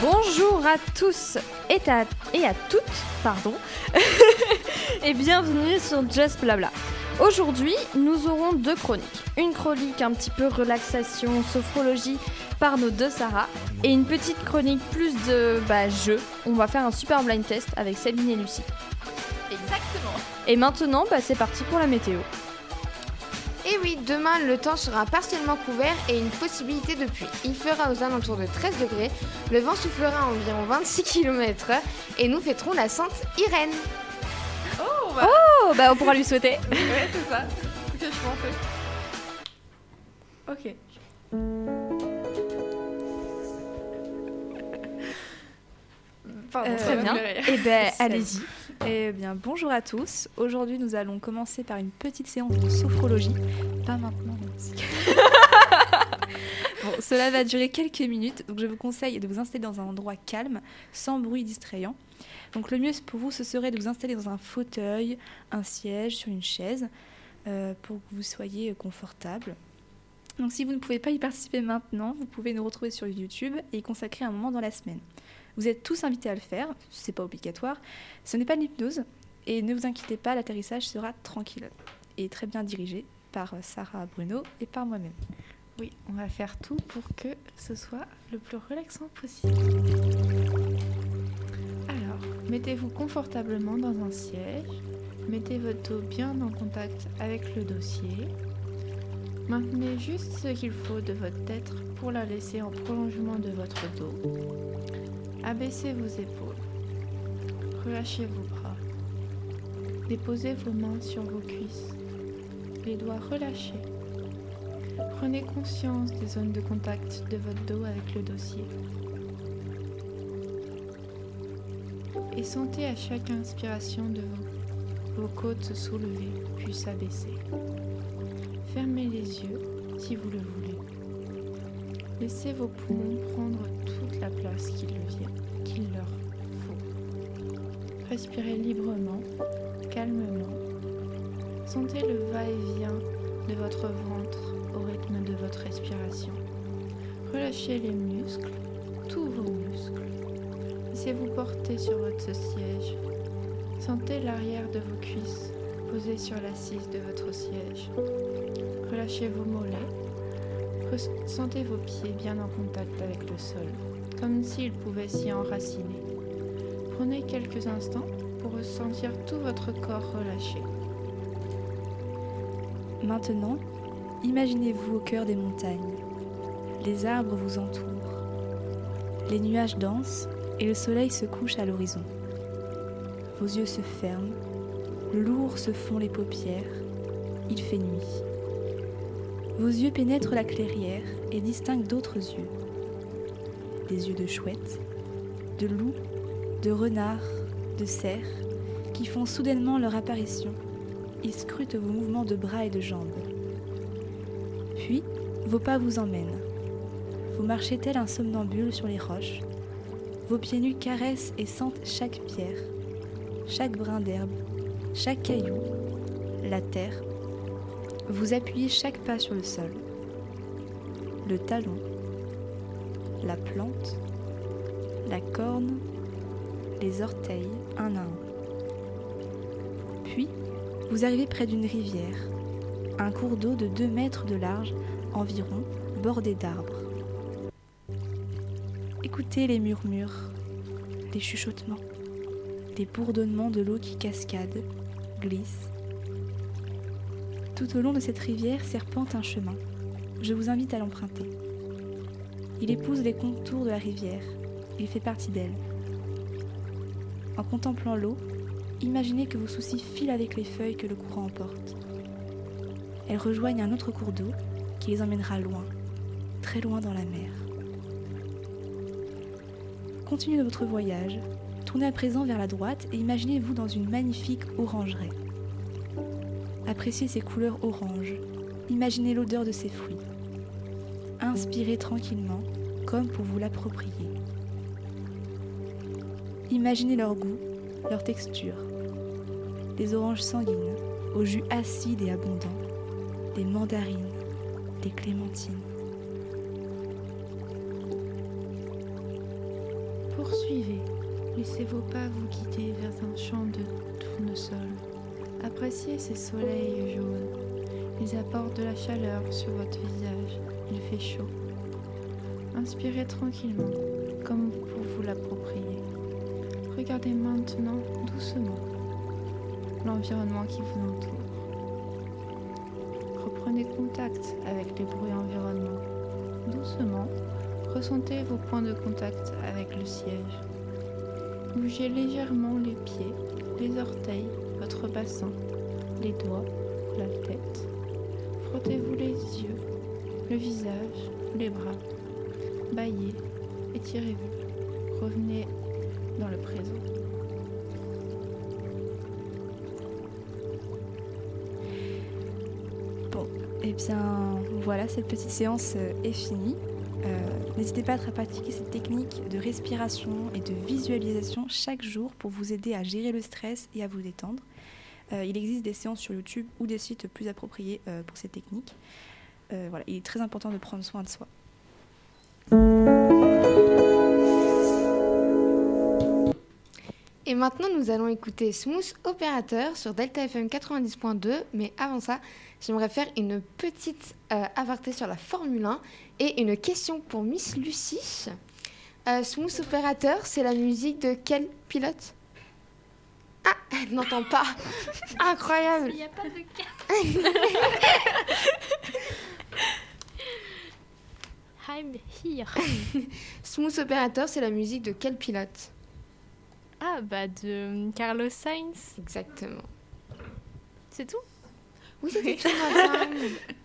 Bonjour à tous et à, et à toutes, pardon, et bienvenue sur Just Blabla. Aujourd'hui, nous aurons deux chroniques. Une chronique un petit peu relaxation, sophrologie par nos deux Sarah, et une petite chronique plus de bah, jeu. On va faire un super blind test avec Sabine et Lucie. Exactement. Et maintenant, bah, c'est parti pour la météo. Et oui, demain le temps sera partiellement couvert et une possibilité de pluie. Il fera aux alentours de 13 degrés, le vent soufflera à environ 26 km/h et nous fêterons la Sainte Irène. Oh, bah, Oh, bah on pourra lui souhaiter. ouais, c'est ça. Que je pensais. Ok. Pardon, Euh, très bien. Eh ben, allez-y. Eh bien, bonjour à tous. Aujourd'hui, nous allons commencer par une petite séance de sophrologie. Pas maintenant. bon, cela va durer quelques minutes, donc je vous conseille de vous installer dans un endroit calme, sans bruit distrayant. Donc, le mieux pour vous, ce serait de vous installer dans un fauteuil, un siège, sur une chaise, euh, pour que vous soyez confortable. Donc, si vous ne pouvez pas y participer maintenant, vous pouvez nous retrouver sur YouTube et y consacrer un moment dans la semaine. Vous êtes tous invités à le faire, c'est pas obligatoire. Ce n'est pas de l'hypnose et ne vous inquiétez pas, l'atterrissage sera tranquille et très bien dirigé par euh, Sarah Bruno et par moi-même. Oui, on va faire tout pour que ce soit le plus relaxant possible. Alors, mettez-vous confortablement dans un siège. Mettez votre dos bien en contact avec le dossier. Maintenez juste ce qu'il faut de votre tête pour la laisser en prolongement de votre dos. Abaissez vos épaules. Relâchez vos bras. Déposez vos mains sur vos cuisses. Les doigts relâchés. Prenez conscience des zones de contact de votre dos avec le dossier. Et sentez à chaque inspiration de vos, vos côtes se soulever puis s'abaisser. Fermez les yeux si vous le voulez. Laissez vos poumons prendre toute la place qu'il leur faut. Respirez librement, calmement. Sentez le va-et-vient de votre ventre au rythme de votre respiration. Relâchez les muscles, tous vos muscles. Laissez-vous porter sur votre siège. Sentez l'arrière de vos cuisses posées sur l'assise de votre siège. Relâchez vos mollets. Sentez vos pieds bien en contact avec le sol, comme s'ils pouvaient s'y enraciner. Prenez quelques instants pour ressentir tout votre corps relâché. Maintenant, imaginez-vous au cœur des montagnes. Les arbres vous entourent. Les nuages dansent et le soleil se couche à l'horizon. Vos yeux se ferment, lourds se font les paupières, il fait nuit. Vos yeux pénètrent la clairière et distinguent d'autres yeux. Des yeux de chouette, de loup, de renard, de cerf, qui font soudainement leur apparition ils scrutent vos mouvements de bras et de jambes. Vos pas vous emmènent. Vous marchez tel un somnambule sur les roches. Vos pieds nus caressent et sentent chaque pierre, chaque brin d'herbe, chaque caillou, la terre. Vous appuyez chaque pas sur le sol. Le talon, la plante, la corne, les orteils, un à un. Puis, vous arrivez près d'une rivière, un cours d'eau de 2 mètres de large environ, bordé d'arbres. Écoutez les murmures, les chuchotements, les bourdonnements de l'eau qui cascade, glisse. Tout au long de cette rivière serpente un chemin. Je vous invite à l'emprunter. Il épouse les contours de la rivière, il fait partie d'elle. En contemplant l'eau, Imaginez que vos soucis filent avec les feuilles que le courant emporte. Elles rejoignent un autre cours d'eau les emmènera loin, très loin dans la mer. Continuez votre voyage, tournez à présent vers la droite et imaginez-vous dans une magnifique orangerie. Appréciez ses couleurs oranges, imaginez l'odeur de ses fruits. Inspirez tranquillement, comme pour vous l'approprier. Imaginez leur goût leur texture. Des oranges sanguines, au jus acide et abondant, des mandarines, des clémentines. Poursuivez. Laissez vos pas vous guider vers un champ de tournesol. Appréciez ces soleils jaunes. Ils apportent de la chaleur sur votre visage. Il fait chaud. Inspirez tranquillement, comme pour vous l'approprier. Regardez maintenant doucement l'environnement qui vous entoure. Contact avec les bruits environnants. Doucement, ressentez vos points de contact avec le siège. Bougez légèrement les pieds, les orteils, votre bassin, les doigts, la tête. Frottez-vous les yeux, le visage, les bras. Baillez, étirez-vous. Revenez dans le présent. Bon, eh bien voilà, cette petite séance euh, est finie. Euh, N'hésitez pas à pratiquer cette technique de respiration et de visualisation chaque jour pour vous aider à gérer le stress et à vous détendre. Euh, il existe des séances sur YouTube ou des sites plus appropriés pour cette technique. Euh, voilà, il est très important de prendre soin de soi. Et maintenant, nous allons écouter Smooth Operator sur Delta FM 90.2. Mais avant ça, j'aimerais faire une petite euh, aparté sur la Formule 1 et une question pour Miss Lucie. Euh, Smooth Operator, c'est la musique de quel pilote? Ah, elle n'entend pas. Incroyable. Il n'y a pas de cas. I'm here. Smooth Operator, c'est la musique de quel pilote? Ah, bah de Carlos Sainz. Exactement. C'est tout? Oui, c'était tout,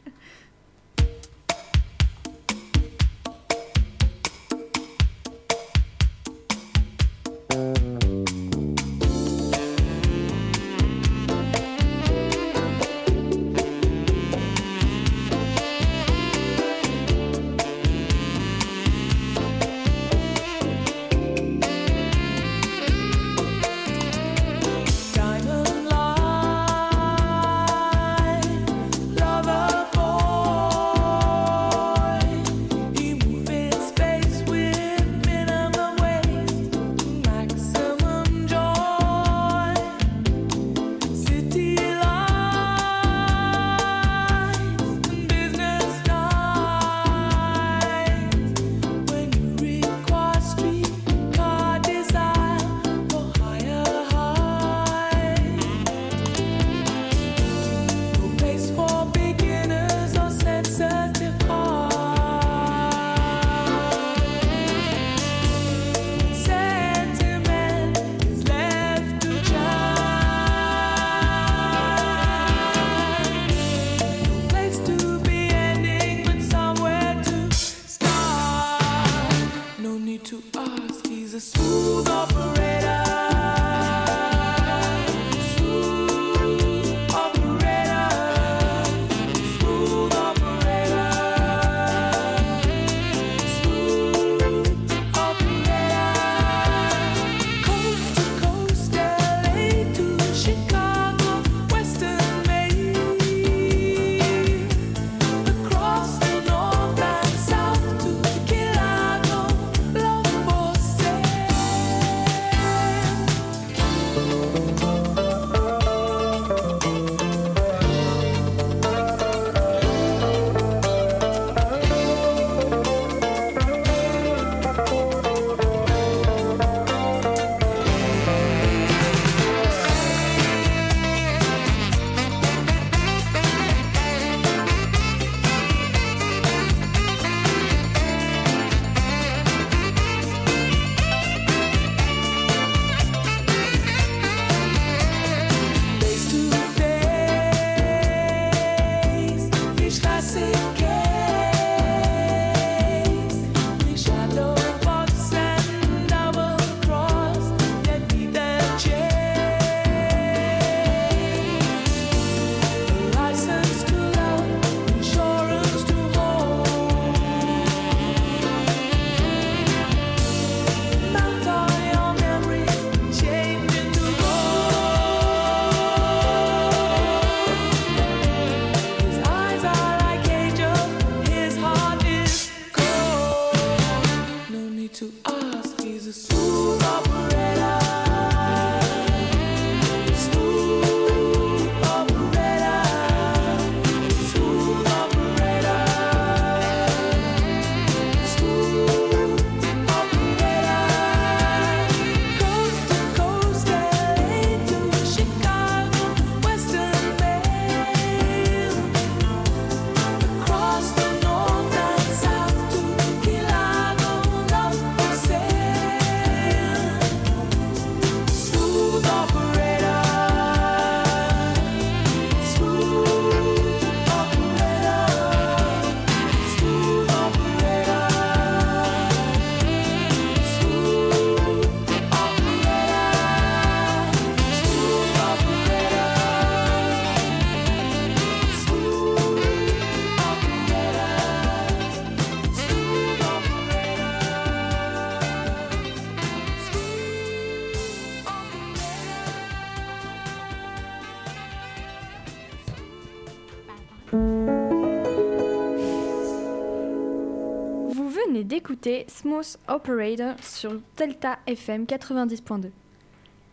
d'écouter Smooth Operator sur Delta FM 90.2.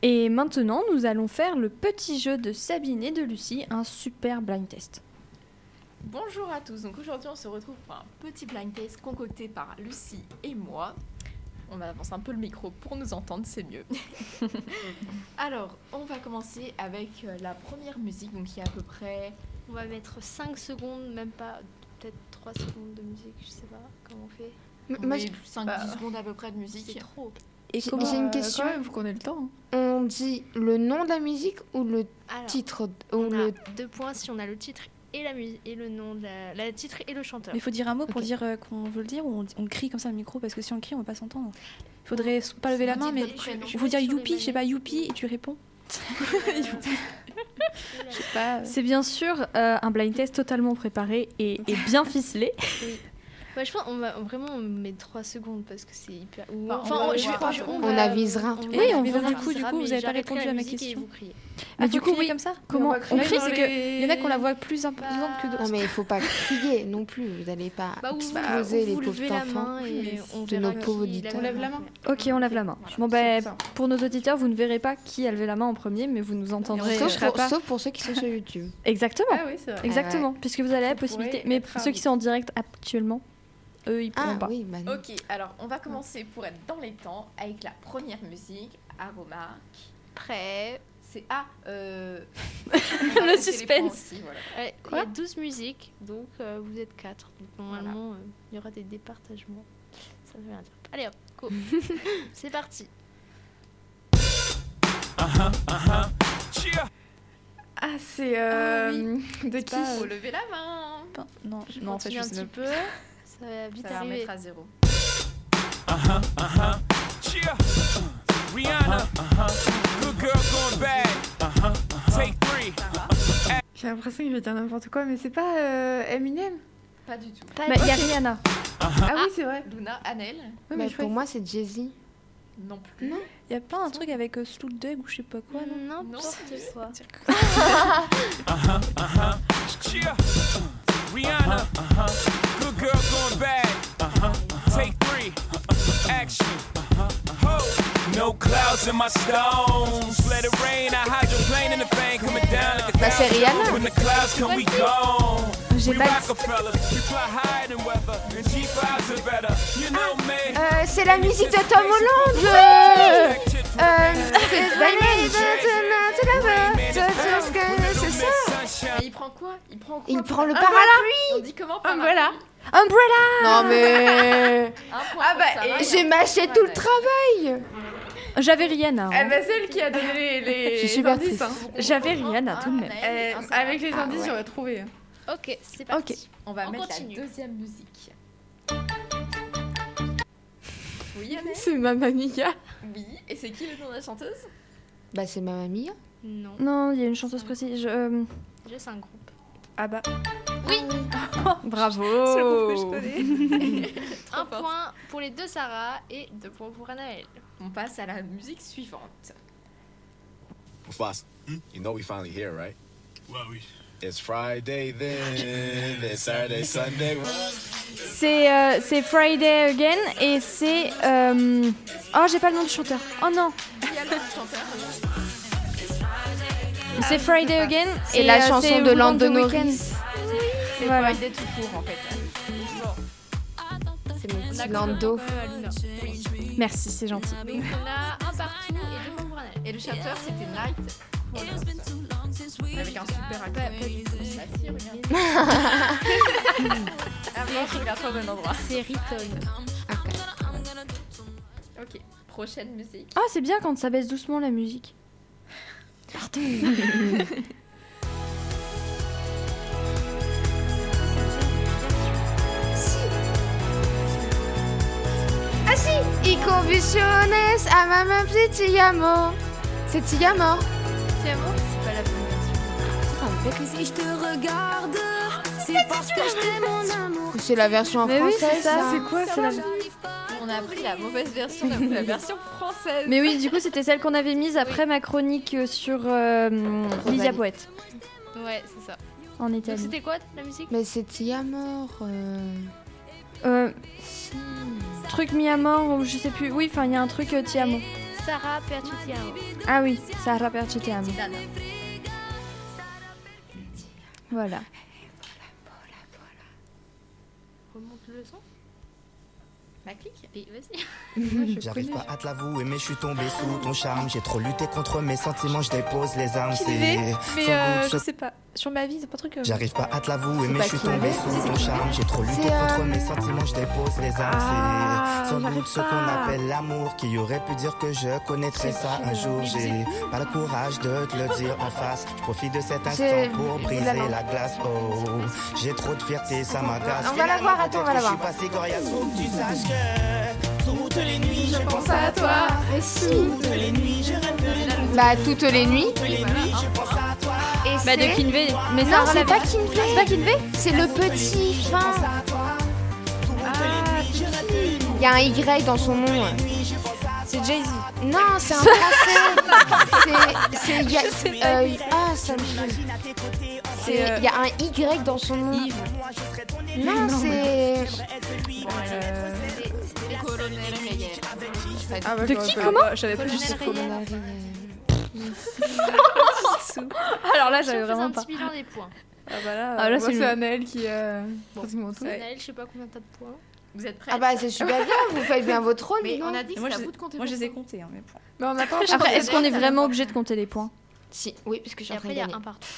Et maintenant, nous allons faire le petit jeu de Sabine et de Lucie, un super blind test. Bonjour à tous, donc aujourd'hui on se retrouve pour un petit blind test concocté par Lucie et moi. On avance un peu le micro pour nous entendre, c'est mieux. Alors, on va commencer avec euh, la première musique, donc qui est à peu près... On va mettre 5 secondes, même pas, peut-être 3 secondes de musique, je sais pas comment on fait. Moi, 5-10 bah, secondes à peu près de C'est musique. trop. Et J'ai- comment j'ai une Euh, question. Quand même, faut qu'on ait le temps. hein. on dit le nom de la musique ou le Alors, titre ou on le... a deux points si on a le titre et la musique et le nom de la, la titre et le chanteur. Mais il faut dire un mot pour dire euh, qu'on veut le dire ou on, on crie comme ça au micro parce que si on crie on va pas s'entendre. Il faudrait pas lever la main mais il faut dire youpi, je sais pas youpi et tu réponds. Euh, euh, C'est bien sûr euh, un blind test totalement préparé et, et bien ficelé. Ouais, je pense on va vraiment on met 3 secondes parce que c'est hyper. Enfin, Enfin, on on, je On va- avisera. on Oui, on on du coup, du coup, vous mais avez pas répondu à ma question. vous criez. Mais Ah, du coup, crier oui. comme ça Comment on, on crie, c'est que les- Il y en a qui ont la voix plus imposante que Non d'autres. mais il faut pas crier non plus, vous n'allez pas Bah, exploser vous, les pauvres enfants. de nos pauvres auditeurs. On lève la main Ok, on lève la main. Voilà, Bon ben, ça. pour nos auditeurs, vous ne verrez pas qui a levé la main en premier, mais vous nous entendrez. Sauf, serai pour, pas- sauf pour ceux qui sont sur YouTube. Exactement. Ah oui, c'est vrai. Exactement, puisque vous avez la possibilité. Mais ceux qui sont en direct actuellement, eux, ils pourront Ah pas. oui, bah non. Ok, alors on va commencer pour être dans les temps avec la première musique, à remarque. Prêt. C'est ah, euh... Le suspense. aussi, voilà. Ouais, Il y a 12 musiques, donc euh, vous êtes 4. Donc normalement, euh, il y aura des départagements. Ça veut rien dire. Allez hop, go. C'est parti. Ah, c'est euh, de qui pas, Faut lever la main. Pas- Non, Je non en fait je un sais petit peu. Ça va vite Ça va arriver. remettre à zéro. Rihanna. Good girl going bad. Take three. J'ai l'impression que je vais dire n'importe quoi, mais c'est pas euh, Eminem Pas du tout. Bah, il y a Rihanna. Ah, oui, c'est vrai. Luna, Annelle, Ouais, Bah, mais je pour moi c'est Jay-Z. non plus. Il y a pas un truc avec euh, Sloot Dog ou je sais pas quoi non quoi. Yeah. Rihanna. Good girl going bad. Take three. Action. Ho. No clouds in my stones. Let it rain. I hydroplane in the thing coming down like a Bah c'est Rihanna. When the clouds come, we gone. J'ai We pas Rockefeller. We fly higher than weather. And G5s are better. You know me. Euh, c'est la musique de Tom Holland. Euh, c'est ça. Mais il prend quoi? Il prend quoi Il prend le Ah, parapluie. On dit comment par Umbrella. Non mais Un point Ah bah, j'ai mâché tout le travail. J'avais Rihanna. Eh hein. ben, celle qui a donné les, les Je suis super indices. triste. hein. J'avais Rihanna, tout de même. Euh, un Sarah. avec les Ah, indices, ouais. j'aurais trouvé. Ok, c'est parti. On va On mettre continue. la deuxième musique. Oui, C'est Mamma Mia. Oui. Et c'est qui le nom de la chanteuse? Bah c'est Mamma Mia. Non, Non, il y a une chanteuse précise. je- euh, déjà c'est un groupe. Ah bah Bravo. C'est le groupe que je connais. Un point pour les deux Sarah et deux points pour Anaël. On passe à la musique suivante. Boss, you know we finally here, right? It's Friday then, it's Saturday, Sunday. C'est euh, c'est Friday Again et c'est. euh, Oh, j'ai pas le nom du chanteur. Oh non. Qui a le chanteur C'est Friday Again. Et, la euh, chanson de Lando. Norris. C'est Voilà. Friday tout court en fait. C'est mon petit Lando. Oui. Merci, c'est gentil. Donc on a un partout et deux Anaël. Et le chanteur c'était Night. Avec un super acteur. Bah si, regarde. ah non, je regarde pas au même endroit. C'est Riton. Ok, prochaine musique. Ah, c'est bien quand ça baisse doucement la musique. Ah si, y convulsiones a ti amo. C'est ti amo. C'est amour C'est pas la bonne version. Si je te regarde, c'est parce que je t'aime mon amour. C'est la version en Mais oui, français. c'est ça. C'est quoi C'est la- On a pris la mauvaise version, on a pris la version française. Mais oui, du coup, c'était celle qu'on avait mise après ma chronique euh, sur euh, Lydia Poète. Ouais, c'est ça. en Italie. c'était quoi la musique? Mais c'est Tiamor. Euh... Euh, Si. truc mi à mort ou je sais plus. Oui, enfin il y a un truc euh, ti amo. Sarah Pertutiano. Ah oui, Sarah Perci ti amo. Dana. Voilà. Remonte le son. Clique. Et vas-y. J'arrive pas à te l'avouer, mais je suis tombé sous ton charme. J'ai trop lutté contre mes sentiments, je dépose les armes. C'est Mais euh, je sais pas. Sur ma vie, c'est pas un truc. euh, J'arrive pas à te l'avouer, mais je suis tombé sous ton charme. J'ai trop lutté contre euh, mes sentiments, je dépose les armes. Ah, C'est sans doute ce qu'on appelle l'amour. Qui aurait pu dire que je connaîtrais ça un jour. J'ai pas le courage de te le dire en face. Je profite de cet instant pour briser la glace. Oh, j'ai trop de fierté, ça m'agace. On va la voir, attends, on va la voir. Je suis passé coriace, faut que tu saches que toutes les nuits je pense à toi. Mais si. Toutes les nuits je rêve de Bah, toutes les nuits. Et Bah de Kinvey. Mais Non, c'est pas. Kinvey. C'est pas Kinvey C'est le petit fin. Il y a un Y dans son nom. C'est Jay-Z. Non, c'est un français. c'est. c'est- il y a- euh, ah, ça me C'est. euh, Il y a un Y dans son nom. Non, c'est. Ah, bah, De qui, comment Je savais pas juste Rayet. Alors là, j'avais vraiment un pas. petit bilan des points. Ah bah là. Ah là, c'est le- Anaël qui a Bon, pratiquement tout. Naël, je sais pas combien t'as de points. Vous êtes prêts Ah bah, c'est super bien. Vous faites bien votre rôle. Mais on a dit que Moi, c'était je à les- vous de compter Moi, je les ai comptés, hein, mes points. Mais on n'a pas Après, est-ce qu'on est vraiment obligé de compter les points Si, oui, parce que train après, de il y a un partout.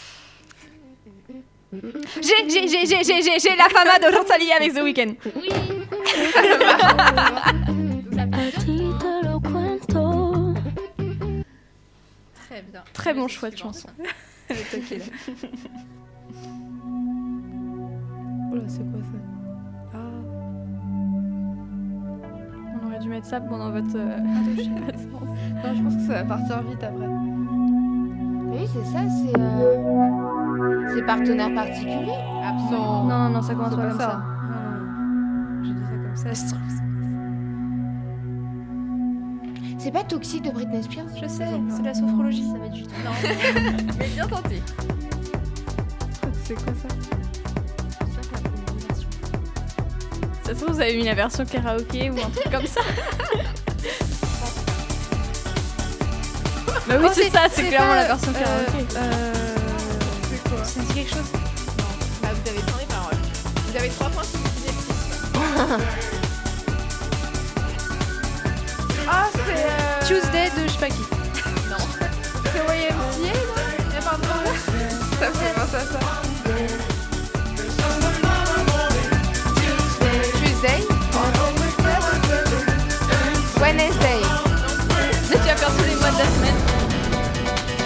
J'ai, j'ai, j'ai, j'ai, j'ai, j'ai, j'ai la fama de Rosalie avec The Weeknd. Oui Très bien. Très bon choix de chanson. Elle est toquée, là. Oh là, c'est quoi ça? Ah. On aurait dû mettre ça pendant votre. euh, Non, je pense que ça va partir vite après. Oui, c'est ça, c'est. euh, C'est partenaire particulier. Non. Non, non, ça commence pas pas comme ça. ça. J'ai dit ça comme ça, je trouve. C'est pas toxique de Britney Spears Je sais, c'est la sophrologie. Ça va être juste. Mais bien tenté. C'est quoi ça Ça se trouve, vous avez mis la version karaoké ou un truc comme ça. bah oui, Oh, c'est ça, c'est clairement pas, la version euh, karaoké. Euh. C'est quoi Ça dit quelque chose Bah, vous avez sans les paroles. Vous avez trois points si vous Tuesday de je sais pas qui. C'est YMCA, non? Y a pas de problème. Ça me fait penser à ça. Tuesday. Wednesday. Tu vas faire tous les mois de la semaine.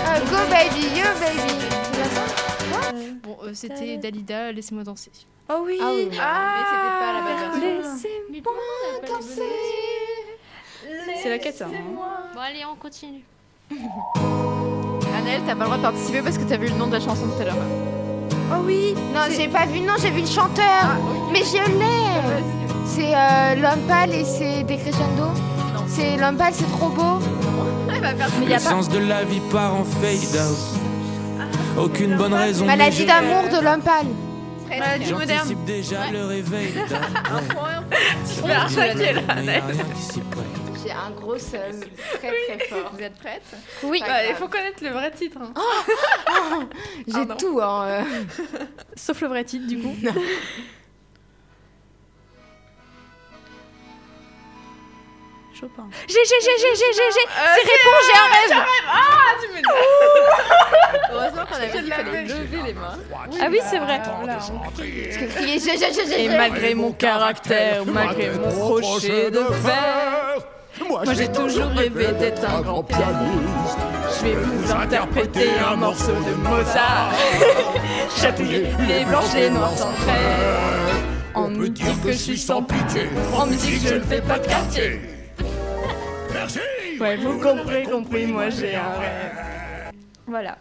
Euh, go baby, yo baby. Bon, euh, c'était Dalida, laissez-moi danser. Oh oui Ah oui. Mais c'était pas la bonne version. Mais pourquoi C'est la quête, ça. hein. Bon, allez, on continue. Anaël, t'as pas le droit de participer parce que t'as vu le nom de la chanson tout à l'heure. Oh oui. Non, j'ai pas vu, non, j'ai vu le chanteur. Mais je l'ai. C'est euh, l'homme pâle et c'est Decrescendo. C'est l'homme pâle, c'est trop beau. Mais y a pas. L'essence de la vie part en fade out. Aucune bonne raison. de Maladie d'amour de l'homme pâle. Maladie moderne. Déjà le réveil. Tu vas attaquer là, Anaël. Prête. J'ai un gros seum. Très très fort. Vous êtes prêtes Oui, Bah, il faut connaître le vrai titre. hein. J'ai Pardon. tout, hein. euh. sauf le vrai titre du coup. Chopin. J'ai, j'ai, j'ai, j'ai, j'ai, j'ai, j'ai. C'est réponse, j'ai un rêve. Heureusement qu'on avait dit qu'il fallait lever les mains. Ah oui, c'est vrai. Parce que crier j'ai, j'ai, j'ai, j'ai, Et malgré mon caractère, malgré mon crochet de fer, moi j'ai toujours rêvé d'être un grand pianiste. Je vais vous interpréter un morceau de Mozart. Chatouiller les blanches, les noirs sans trait. On me dit que je suis sans pitié. On me dit que je ne fais pas de quartier. Ouais, vous comprenez, compris, moi j'ai un rêve. Voilà.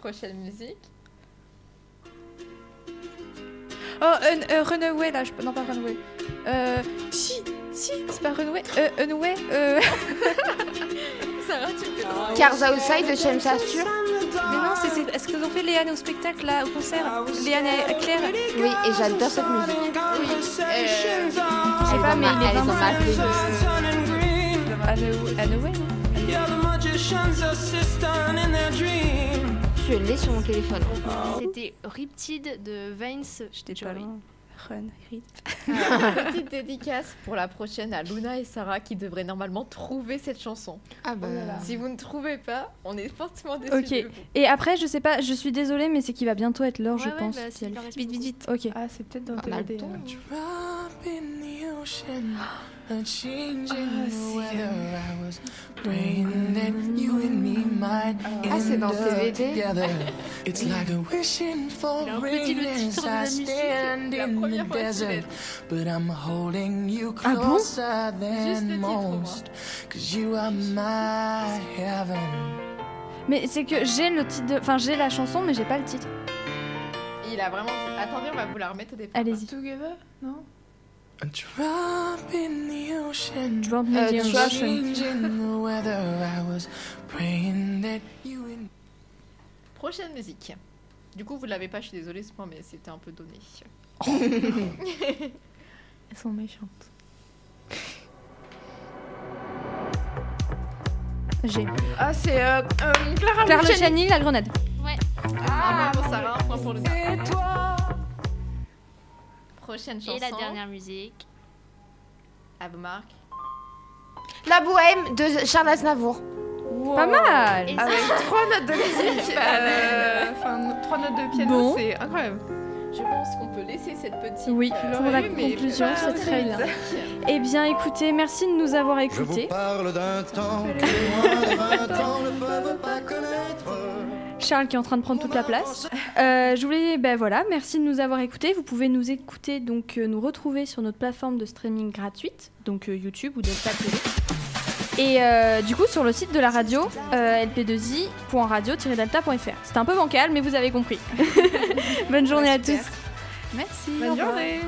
Prochaine musique. Oh, un- euh, Runaway, là. Je... Non, pas Runaway. Euh. Si, si, c'est pas Runaway. Euh, Runaway. Euh. Sarah, tu fais Cars Outside de James Arthur. Mais non, c'est- c'est Est-ce qu'ils ont fait Léane au spectacle là, au concert? Léane et Claire? Oui, et j'adore cette musique. Oui, euh, Je sais pas, mais il est Elle est dans ma playlist. Anoway, non Je l'ai sur mon téléphone. C'était Riptide de Vance J'étais pas loin. Run, Rip. Petite dédicace pour la prochaine à Luna et Sarah qui devraient normalement trouver cette chanson. Ah bah. Si vous ne trouvez pas, on est fortement déçus. Ok. de vous. Et après, je sais pas, je suis désolée, mais c'est qu'il va bientôt être l'heure, je Ouais, pense. bah, si elle- Vite, vite, vite. Ok. Ah, c'est peut-être dans On a le TLD. temps. Drop in the ocean, a change in Ah, the c'est, weather. I was praying that you and me might Ah, c'est dans end up TVD. together. It's like a wishing for Il a un peu dit le rain titre as de la I musique. stand La in première the fois que je desert. l'ai. But I'm holding you Ah bon? closer Juste le than titre, moi. most. Cause you are my heaven. Mais c'est que j'ai le titre de. Enfin, j'ai la chanson, mais j'ai pas le titre. Il a vraiment. Attendez, on va vous la remettre au départ. Allez-y. Together Non? A drop in the ocean. Drop me the tu A vois, ocean. change in the weather. I was praying that you and Prochaine musique. Du coup, vous l'avez pas, je suis désolée, ce point, mais c'était un peu donné. Elles sont méchantes. J'ai. Ah, c'est euh, euh, Clara Luciani. Luciani, la grenade. Ah, bon, pour Sarah, un point pour le Prochaine chanson. Et la dernière musique. À vous, Marc. La bohème de Charles Aznavour. Pas mal. Et Avec trois notes de musique. euh, Enfin, trois notes de piano, Bon. c'est incroyable. Je pense qu'on peut laisser cette petite. Oui, euh, pour la conclusion, c'est très bien. Eh bien, écoutez, merci de nous avoir Je vous écoutés. parle d'un temps que les moins de 20 ans ne peuvent pas connaître. Charles qui est en train de prendre toute la place. Euh, je voulais, ben voilà, merci de nous avoir écoutés. Vous pouvez nous écouter, donc euh, nous retrouver sur notre plateforme de streaming gratuite, donc euh, YouTube ou Delta TV. Et euh, du coup, sur le site de la radio, euh, lp2i.radio-delta.fr. C'était un peu bancal, mais vous avez compris. Bonne journée à tous. Merci. Bonne journée.